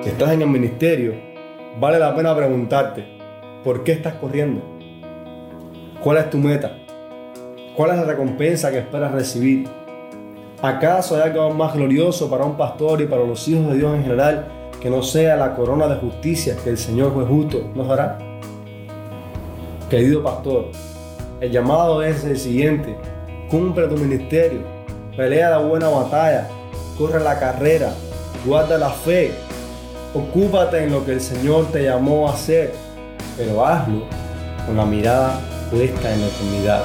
Si estás en el ministerio, vale la pena preguntarte, ¿por qué estás corriendo? ¿Cuál es tu meta? ¿Cuál es la recompensa que esperas recibir? ¿Acaso hay algo más glorioso para un pastor y para los hijos de Dios en general que no sea la corona de justicia que el Señor juez justo nos dará? Querido pastor, el llamado es el siguiente. Cumple tu ministerio, pelea la buena batalla, corre la carrera, guarda la fe, ocúpate en lo que el Señor te llamó a hacer, pero hazlo con la mirada puesta en la eternidad.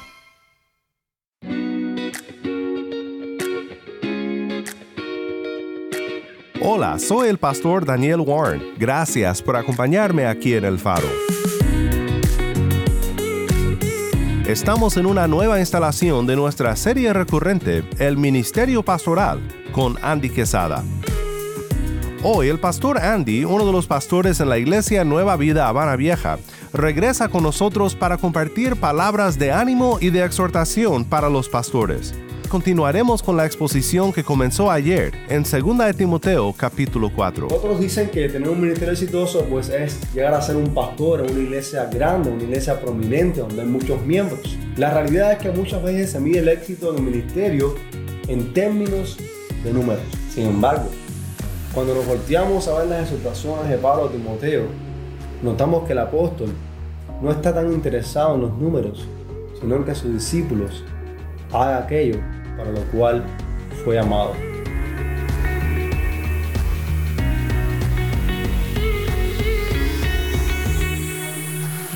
Hola, soy el pastor Daniel Warren. Gracias por acompañarme aquí en El Faro. Estamos en una nueva instalación de nuestra serie recurrente, El Ministerio Pastoral, con Andy Quesada. Hoy el pastor Andy, uno de los pastores en la iglesia Nueva Vida Habana Vieja, regresa con nosotros para compartir palabras de ánimo y de exhortación para los pastores. Continuaremos con la exposición que comenzó ayer en 2 de Timoteo capítulo 4. Otros dicen que tener un ministerio exitoso pues es llegar a ser un pastor en una iglesia grande, una iglesia prominente donde hay muchos miembros. La realidad es que muchas veces se mide el éxito del ministerio en términos de números. Sin embargo, cuando nos volteamos a ver las exhortaciones de Pablo a Timoteo, notamos que el apóstol no está tan interesado en los números, sino en que sus discípulos hagan aquello para lo cual fue amado.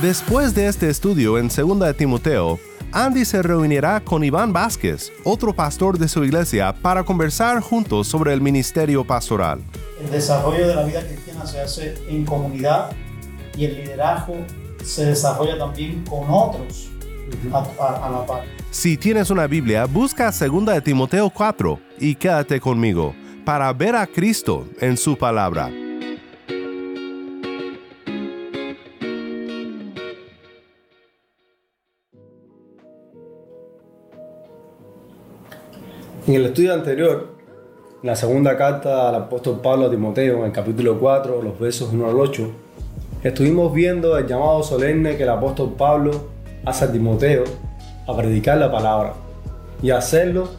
Después de este estudio en 2 de Timoteo, Andy se reunirá con Iván Vázquez, otro pastor de su iglesia, para conversar juntos sobre el ministerio pastoral. El desarrollo de la vida cristiana se hace en comunidad y el liderazgo se desarrolla también con otros a, a- a la par. Si tienes una Biblia, busca 2 de Timoteo 4 y quédate conmigo para ver a Cristo en su palabra. En el estudio anterior, en la segunda carta al apóstol Pablo a Timoteo, en el capítulo 4, los versos 1 al 8, estuvimos viendo el llamado solemne que el apóstol Pablo a Timoteo a predicar la palabra y hacerlo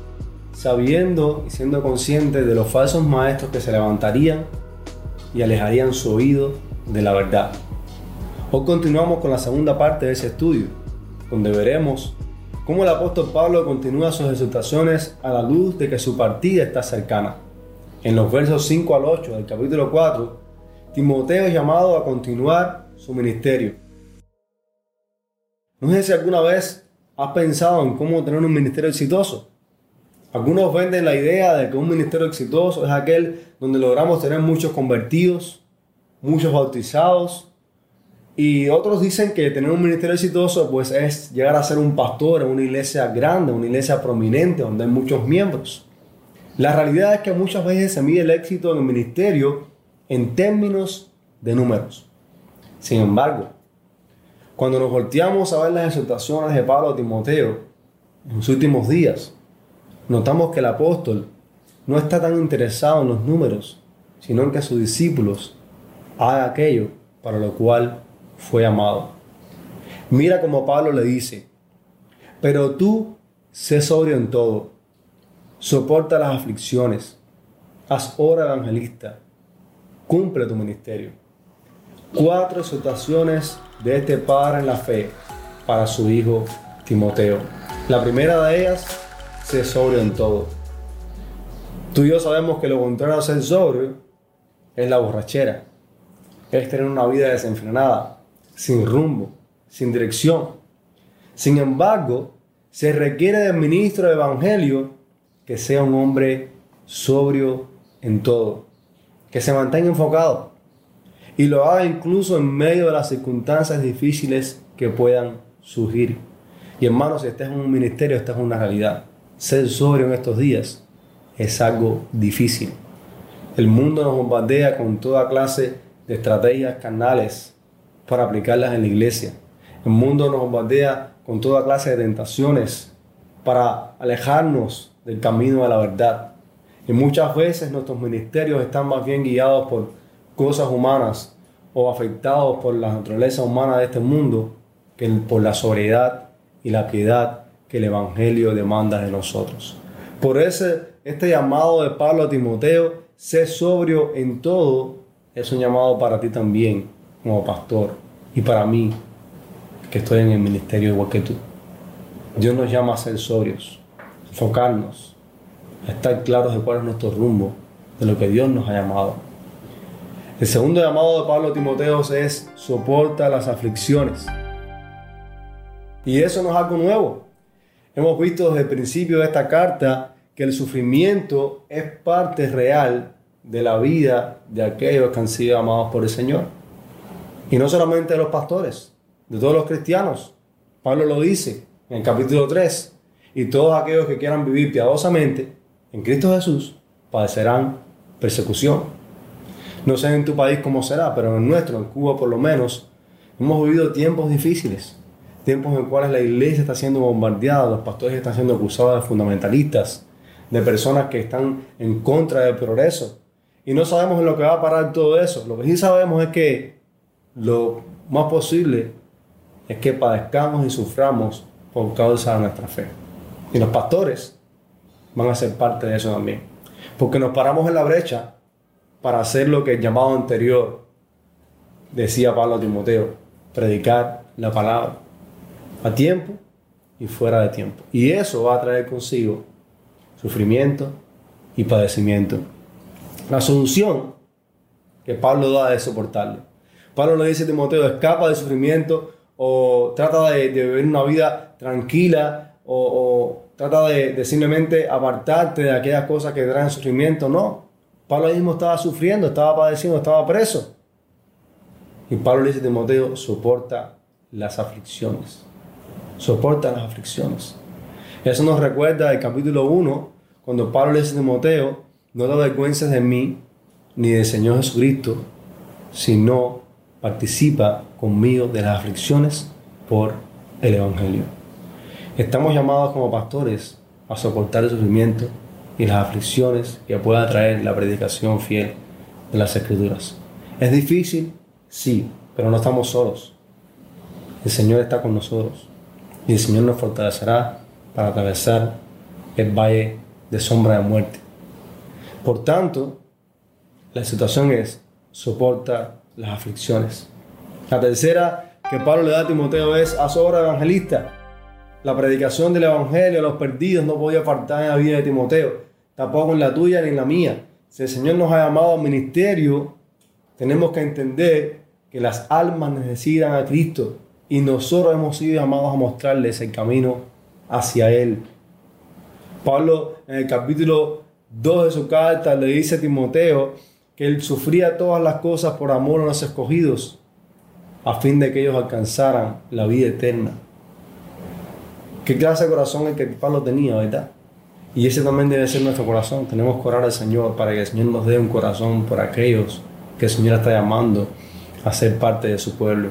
sabiendo y siendo consciente de los falsos maestros que se levantarían y alejarían su oído de la verdad. Hoy continuamos con la segunda parte de ese estudio, donde veremos cómo el apóstol Pablo continúa sus exhortaciones a la luz de que su partida está cercana. En los versos 5 al 8 del capítulo 4, Timoteo es llamado a continuar su ministerio. No sé si alguna vez has pensado en cómo tener un ministerio exitoso. Algunos venden la idea de que un ministerio exitoso es aquel donde logramos tener muchos convertidos, muchos bautizados, y otros dicen que tener un ministerio exitoso pues es llegar a ser un pastor en una iglesia grande, una iglesia prominente donde hay muchos miembros. La realidad es que muchas veces se mide el éxito en el ministerio en términos de números. Sin embargo, cuando nos volteamos a ver las exhortaciones de Pablo a Timoteo en sus últimos días, notamos que el apóstol no está tan interesado en los números, sino en que sus discípulos hagan aquello para lo cual fue amado. Mira como Pablo le dice, pero tú sé sobrio en todo, soporta las aflicciones, haz obra evangelista, cumple tu ministerio. Cuatro exhortaciones de este padre en la fe para su hijo Timoteo. La primera de ellas, sé sobrio en todo. Tú y yo sabemos que lo contrario a ser sobrio es la borrachera, es tener una vida desenfrenada, sin rumbo, sin dirección. Sin embargo, se requiere del ministro del Evangelio que sea un hombre sobrio en todo, que se mantenga enfocado y lo haga incluso en medio de las circunstancias difíciles que puedan surgir. Y hermanos, si estás en un ministerio, esta es una realidad. Ser sobrio en estos días es algo difícil. El mundo nos bombardea con toda clase de estrategias carnales para aplicarlas en la iglesia. El mundo nos bombardea con toda clase de tentaciones para alejarnos del camino de la verdad. Y muchas veces nuestros ministerios están más bien guiados por cosas humanas o afectados por la naturaleza humana de este mundo que por la sobriedad y la piedad que el Evangelio demanda de nosotros. Por ese, este llamado de Pablo a Timoteo, sé sobrio en todo, es un llamado para ti también como pastor y para mí que estoy en el ministerio igual que tú. Dios nos llama a ser sobrios, enfocarnos, a estar claros de cuál es nuestro rumbo, de lo que Dios nos ha llamado. El segundo llamado de Pablo a Timoteo es soporta las aflicciones. Y eso no es algo nuevo. Hemos visto desde el principio de esta carta que el sufrimiento es parte real de la vida de aquellos que han sido amados por el Señor. Y no solamente de los pastores, de todos los cristianos. Pablo lo dice en el capítulo 3. Y todos aquellos que quieran vivir piadosamente en Cristo Jesús padecerán persecución. No sé en tu país cómo será, pero en nuestro, en Cuba por lo menos, hemos vivido tiempos difíciles. Tiempos en los cuales la iglesia está siendo bombardeada, los pastores están siendo acusados de fundamentalistas, de personas que están en contra del progreso. Y no sabemos en lo que va a parar todo eso. Lo que sí sabemos es que lo más posible es que padezcamos y suframos por causa de nuestra fe. Y los pastores van a ser parte de eso también. Porque nos paramos en la brecha para hacer lo que el llamado anterior decía Pablo a Timoteo, predicar la palabra a tiempo y fuera de tiempo. Y eso va a traer consigo sufrimiento y padecimiento. La solución que Pablo da es soportarlo. Pablo le dice a Timoteo, escapa del sufrimiento o trata de, vivir una vida tranquila o, trata de, simplemente apartarte de aquellas cosas que traen sufrimiento. No, Pablo mismo estaba sufriendo, estaba padeciendo, estaba preso. Y Pablo le dice a Timoteo, soporta las aflicciones. Soporta las aflicciones. Eso nos recuerda el capítulo 1, cuando Pablo le dice a Timoteo, no te avergüences de mí ni del Señor Jesucristo, sino participa conmigo de las aflicciones por el Evangelio. Estamos llamados como pastores a soportar el sufrimiento y las aflicciones que pueda traer la predicación fiel de las Escrituras. ¿Es difícil? Sí, pero no estamos solos. El Señor está con nosotros y el Señor nos fortalecerá para atravesar el valle de sombra de muerte. Por tanto, la situación es, soporta las aflicciones. La tercera que Pablo le da a Timoteo es, su obra evangelista. La predicación del Evangelio a los perdidos no podía faltar en la vida de Timoteo, tampoco en la tuya ni en la mía. Si el Señor nos ha llamado al ministerio, tenemos que entender que las almas necesitan a Cristo y nosotros hemos sido llamados a mostrarles el camino hacia Él. Pablo en el capítulo 2 de su carta le dice a Timoteo que él sufría todas las cosas por amor a los escogidos, a fin de que ellos alcanzaran la vida eterna. Qué clase de corazón el que Pablo tenía, ¿verdad? Y ese también debe ser nuestro corazón. Tenemos que orar al Señor para que el Señor nos dé un corazón por aquellos que el Señor está llamando a ser parte de su pueblo.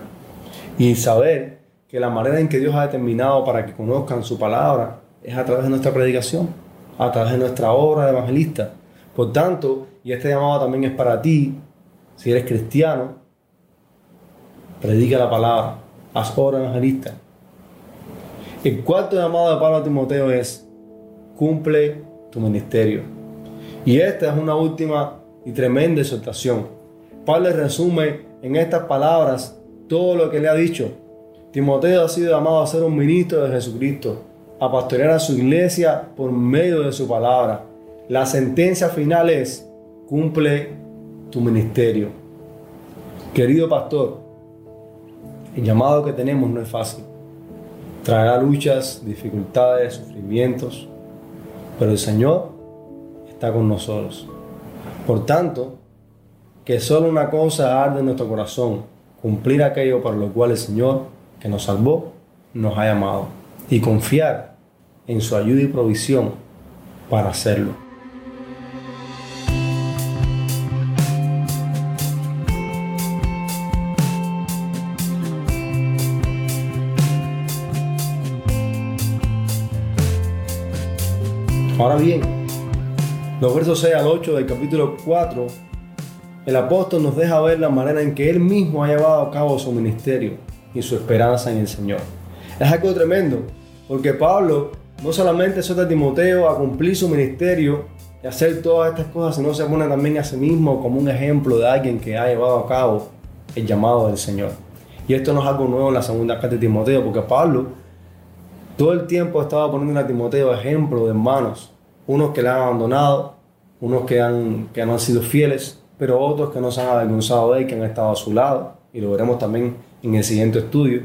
Y saber que la manera en que Dios ha determinado para que conozcan su palabra es a través de nuestra predicación, a través de nuestra obra de evangelista. Por tanto, y este llamado también es para ti, si eres cristiano, predica la palabra, haz obra evangelista. El cuarto llamado de Pablo a Timoteo es, cumple tu ministerio. Y esta es una última y tremenda exhortación. Pablo resume en estas palabras todo lo que le ha dicho. Timoteo ha sido llamado a ser un ministro de Jesucristo, a pastorear a su iglesia por medio de su palabra. La sentencia final es, cumple tu ministerio. Querido pastor, el llamado que tenemos no es fácil. Traerá luchas, dificultades, sufrimientos, pero el Señor está con nosotros. Por tanto, que solo una cosa arde en nuestro corazón, cumplir aquello para lo cual el Señor, que nos salvó, nos ha llamado, y confiar en su ayuda y provisión para hacerlo. Ahora bien, los versos 6 al 8 del capítulo 4, el apóstol nos deja ver la manera en que él mismo ha llevado a cabo su ministerio y su esperanza en el Señor. Es algo tremendo, porque Pablo no solamente suelta a Timoteo a cumplir su ministerio y hacer todas estas cosas, sino se pone también a sí mismo como un ejemplo de alguien que ha llevado a cabo el llamado del Señor. Y esto no es algo nuevo en la segunda carta de Timoteo, porque Pablo todo el tiempo estaba poniendo a Timoteo ejemplo de hermanos, unos que le han abandonado, unos que, han, que no han sido fieles, pero otros que no se han avergonzado de él, que han estado a su lado, y lo veremos también en el siguiente estudio.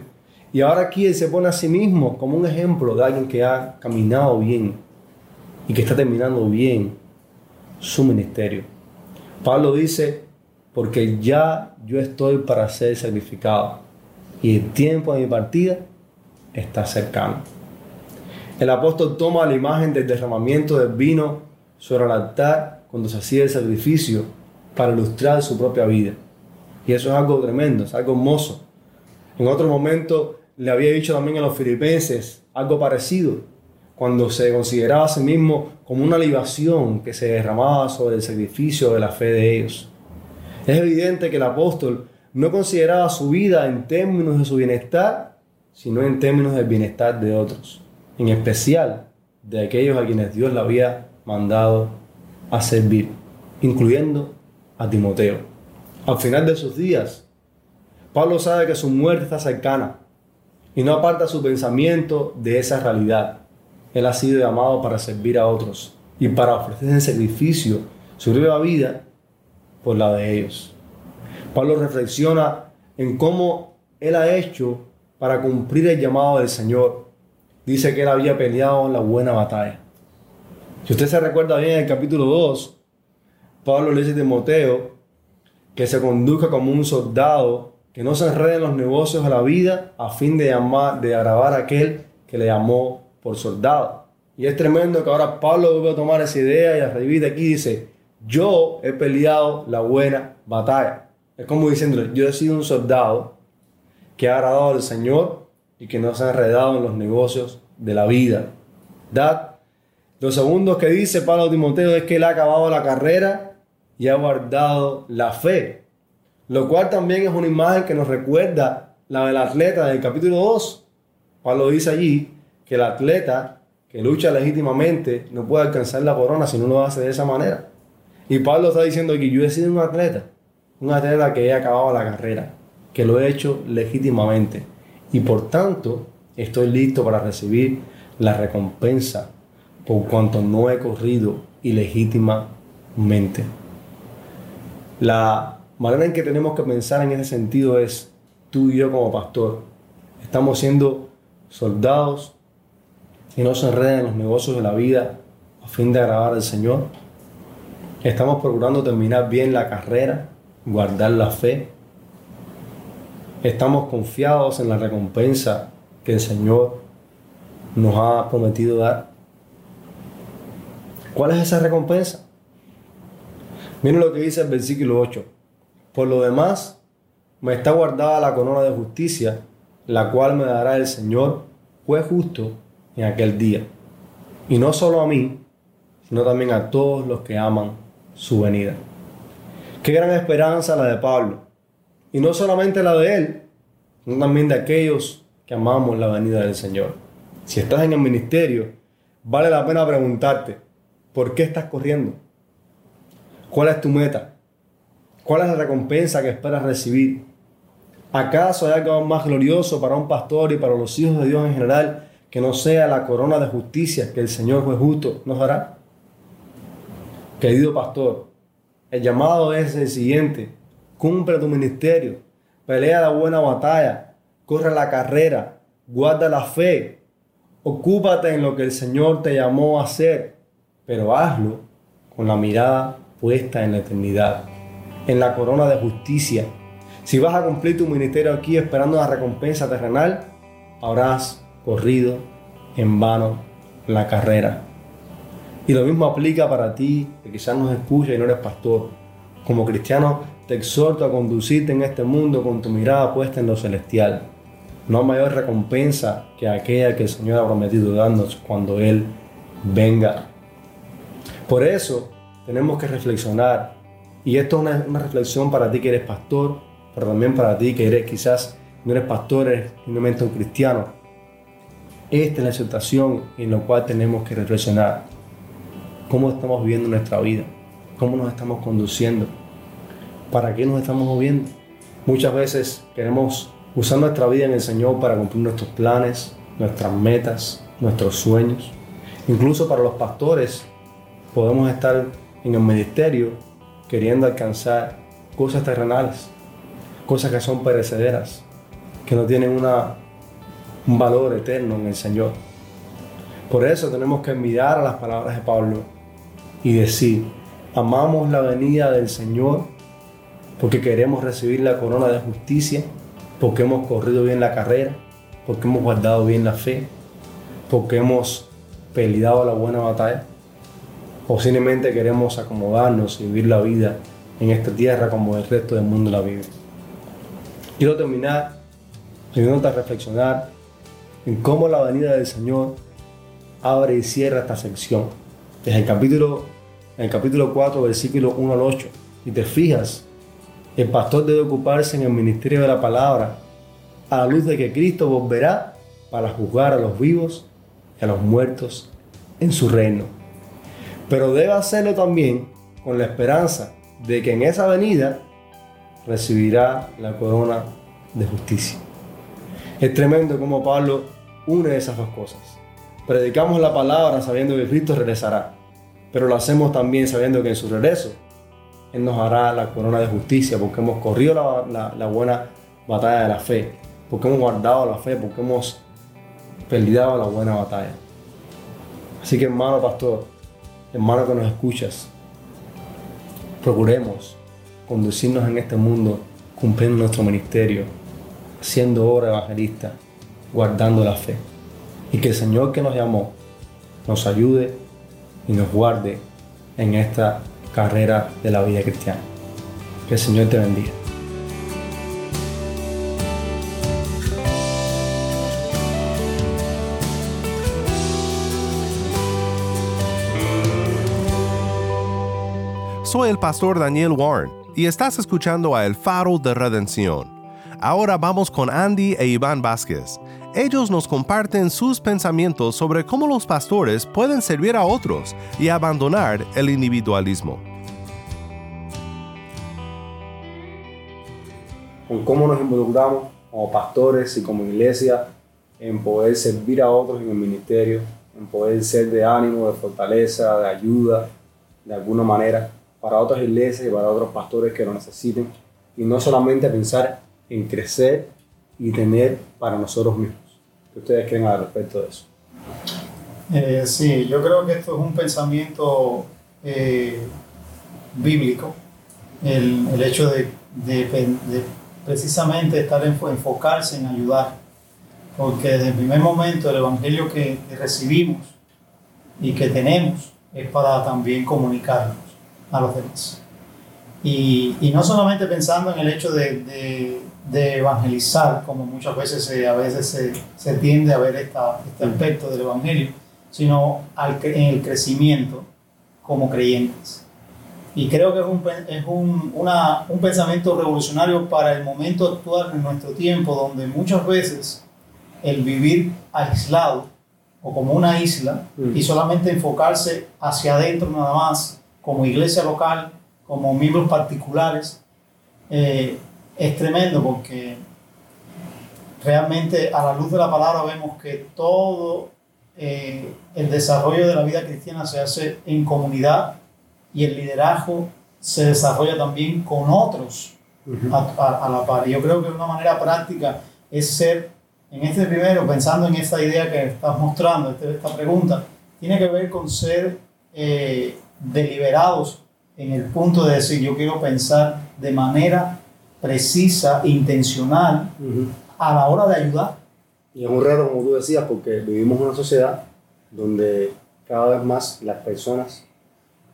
Y ahora aquí él se pone a sí mismo como un ejemplo de alguien que ha caminado bien y que está terminando bien su ministerio. Pablo dice, porque ya yo estoy para ser sacrificado y el tiempo de mi partida está cercano. El apóstol toma la imagen del derramamiento del vino sobre el altar cuando se hacía el sacrificio para ilustrar su propia vida. Y eso es algo tremendo, es algo hermoso. En otro momento le había dicho también a los filipenses algo parecido, cuando se consideraba a sí mismo como una libación que se derramaba sobre el sacrificio de la fe de ellos. Es evidente que el apóstol no consideraba su vida en términos de su bienestar, sino en términos del bienestar de otros en especial de aquellos a quienes Dios le había mandado a servir, incluyendo a Timoteo. Al final de sus días, Pablo sabe que su muerte está cercana y no aparta su pensamiento de esa realidad. Él ha sido llamado para servir a otros y para ofrecer en sacrificio su nueva vida por la de ellos. Pablo reflexiona en cómo él ha hecho para cumplir el llamado del Señor dice que él había peleado la buena batalla. Si usted se recuerda bien en el capítulo 2, Pablo le dice a Timoteo que se conduzca como un soldado, que no se enrede en los negocios de la vida a fin de, llamar, de agravar a aquel que le llamó por soldado. Y es tremendo que ahora Pablo vuelve a tomar esa idea y a revivir de aquí dice, yo he peleado la buena batalla. Es como diciendo, yo he sido un soldado que ha agradado al Señor y que no se ha enredado en los negocios de la vida. ¿Dad? Lo segundo que dice Pablo Timoteo es que él ha acabado la carrera y ha guardado la fe. Lo cual también es una imagen que nos recuerda la del atleta del capítulo 2. Pablo dice allí que el atleta que lucha legítimamente no puede alcanzar la corona si no lo hace de esa manera. Y Pablo está diciendo que yo he sido un atleta, un atleta que he acabado la carrera, que lo he hecho legítimamente y por tanto estoy listo para recibir la recompensa por cuanto no he corrido ilegítimamente. La manera en que tenemos que pensar en ese sentido es, tú y yo como pastor, estamos siendo soldados y no se enreden en los negocios de la vida a fin de agradar al Señor. Estamos procurando terminar bien la carrera, guardar la fe estamos confiados en la recompensa que el Señor nos ha prometido dar. ¿Cuál es esa recompensa? Miren lo que dice el versículo 8. Por lo demás, me está guardada la corona de justicia, la cual me dará el Señor, juez justo, en aquel día. Y no solo a mí, sino también a todos los que aman su venida. Qué gran esperanza la de Pablo y no solamente la de Él, sino también de aquellos que amamos la venida del Señor. Si estás en el ministerio, vale la pena preguntarte, ¿por qué estás corriendo? ¿Cuál es tu meta? ¿Cuál es la recompensa que esperas recibir? ¿Acaso hay algo más glorioso para un pastor y para los hijos de Dios en general que no sea la corona de justicia que el Señor juez justo nos dará? Querido pastor, El llamado es el siguiente. Cumple tu ministerio. Pelea la buena batalla. Corre la carrera. Guarda la fe. Ocúpate en lo que el Señor te llamó a hacer. Pero hazlo con la mirada puesta en la eternidad. En la corona de justicia. Si vas a cumplir tu ministerio aquí esperando una recompensa terrenal, habrás corrido en vano la carrera. Y lo mismo aplica para ti, que quizás nos escucha y no eres pastor. Como cristiano, te exhorto a conducirte en este mundo con tu mirada puesta en lo celestial. No hay mayor recompensa que aquella que el Señor ha prometido darnos cuando Él venga. Por eso tenemos que reflexionar. Y esto es una, reflexión para ti que eres pastor, pero también para ti que eres quizás no eres pastor, eres simplemente un cristiano. Esta es la exhortación en la cual tenemos que reflexionar. ¿Cómo estamos viviendo nuestra vida? ¿Cómo nos estamos conduciendo? ¿Para qué nos estamos moviendo? Muchas veces queremos usar nuestra vida en el Señor para cumplir nuestros planes, nuestras metas, nuestros sueños. Incluso para los pastores podemos estar en el ministerio queriendo alcanzar cosas terrenales, cosas que son perecederas, que no tienen una, un valor eterno en el Señor. Por eso tenemos que mirar a las palabras de Pablo y decir, amamos la venida del Señor porque queremos recibir la corona de justicia, porque hemos corrido bien la carrera, porque hemos guardado bien la fe, porque hemos peleado la buena batalla, o simplemente queremos acomodarnos y vivir la vida en esta tierra como el resto del mundo la vive. Quiero terminar ayudándote a reflexionar en cómo la venida del Señor abre y cierra esta sección. Desde el capítulo, el capítulo 4, versículo 1 al 8. Y te fijas, el pastor debe ocuparse en el ministerio de la palabra a la luz de que Cristo volverá para juzgar a los vivos y a los muertos en su reino. Pero debe hacerlo también con la esperanza de que en esa venida recibirá la corona de justicia. Es tremendo como Pablo une esas dos cosas. Predicamos la palabra sabiendo que Cristo regresará, pero lo hacemos también sabiendo que en su regreso Él nos hará la corona de justicia porque hemos corrido la, buena batalla de la fe, porque hemos guardado la fe, porque hemos peleado la buena batalla. Así que hermano pastor, hermano que nos escuchas, procuremos conducirnos en este mundo cumpliendo nuestro ministerio, siendo obra evangelista, guardando la fe. Y que el Señor que nos llamó nos ayude y nos guarde en esta carrera de la vida cristiana. Que el Señor te bendiga. Soy el pastor Daniel Warren y estás escuchando a El Faro de Redención. Ahora vamos con Andy e Iván Vázquez. Ellos nos comparten sus pensamientos sobre cómo los pastores pueden servir a otros y abandonar el individualismo. Con cómo nos involucramos como pastores y como iglesia en poder servir a otros en el ministerio, en poder ser de ánimo, de fortaleza, de ayuda, de alguna manera, para otras iglesias y para otros pastores que lo necesiten. Y no solamente pensar en crecer y tener para nosotros mismos. ¿Qué ustedes creen al respecto de eso? Eh, sí, yo creo que esto es un pensamiento eh, bíblico, el, el hecho de, de- precisamente estar en, enfocarse en ayudar, porque desde el primer momento el evangelio que, recibimos y que tenemos es para también comunicarnos a los demás. Y, y no solamente pensando en el hecho de- de evangelizar, como muchas veces se- a veces se, se tiende a ver esta- este aspecto del evangelio, sino al, en el crecimiento como creyentes. Y creo que es un, es un, una- un pensamiento revolucionario para el momento actual en nuestro tiempo, donde muchas veces el vivir aislado o como una isla Mm. y solamente enfocarse hacia adentro nada más, como iglesia local, como miembros particulares, eh, es tremendo porque realmente a la luz de la palabra vemos que todo eh, el desarrollo de la vida cristiana se hace en comunidad y el liderazgo se desarrolla también con otros a, la par. Yo creo que una manera práctica es ser, en este primero, pensando en esta idea que estás mostrando, este, esta pregunta, tiene que ver con ser eh, deliberados en el punto de decir, yo quiero pensar de manera precisa, intencional, a la hora de ayudar. Y es un reto, como tú decías, porque vivimos en una sociedad donde cada vez más las personas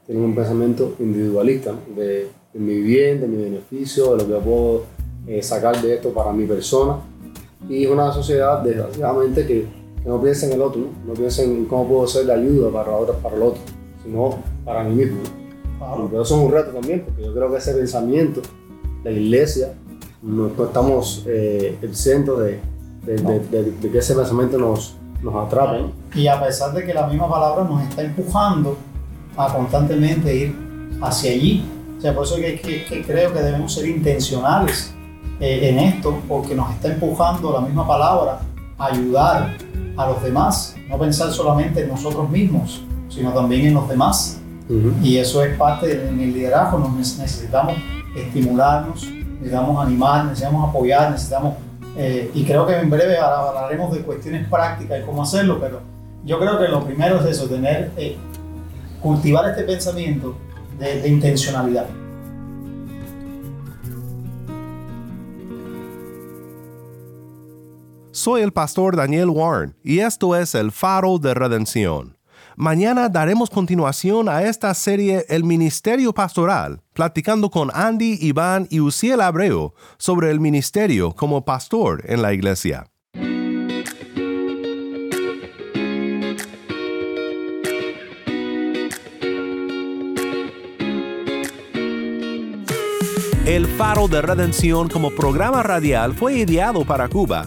tienen un pensamiento individualista de, mi bien, de mi beneficio, de lo que puedo eh, sacar de esto para mi persona. Y es una sociedad, desgraciadamente, que, que no piensa en el otro, ¿no? piensa en cómo puedo ser de ayuda para, para el otro, sino para mí mismo. Pero eso es un reto también, porque yo creo que ese pensamiento, la iglesia, no, estamos eh, exentos de, de, de, que ese pensamiento nos, nos atrape. Y a pesar de que la misma palabra nos está empujando a constantemente ir hacia allí. O sea, por eso que, que, creo que debemos ser intencionales eh, en esto, porque nos está empujando la misma palabra a ayudar a los demás, no pensar solamente en nosotros mismos, sino también en los demás. Y eso es parte del liderazgo, nos necesitamos estimularnos, necesitamos animar, necesitamos apoyar, necesitamos... Eh, y creo que en breve hablaremos de cuestiones prácticas y cómo hacerlo, pero yo creo que lo primero es eso, tener eh, cultivar este pensamiento de, intencionalidad. Soy el pastor Daniel Warren y esto es el faro de redención. Mañana daremos continuación a esta serie El Ministerio Pastoral, platicando con Andy, Iván y Uciel Abreu sobre el ministerio como pastor en la iglesia. El Faro de Redención como programa radial fue ideado para Cuba,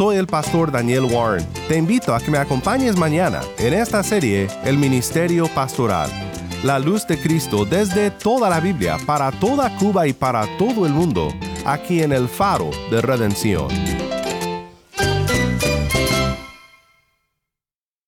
Soy el pastor Daniel Warren. Te invito a que me acompañes mañana en esta serie El Ministerio Pastoral. La luz de Cristo desde toda la Biblia, para toda Cuba y para todo el mundo, aquí en el faro de redención.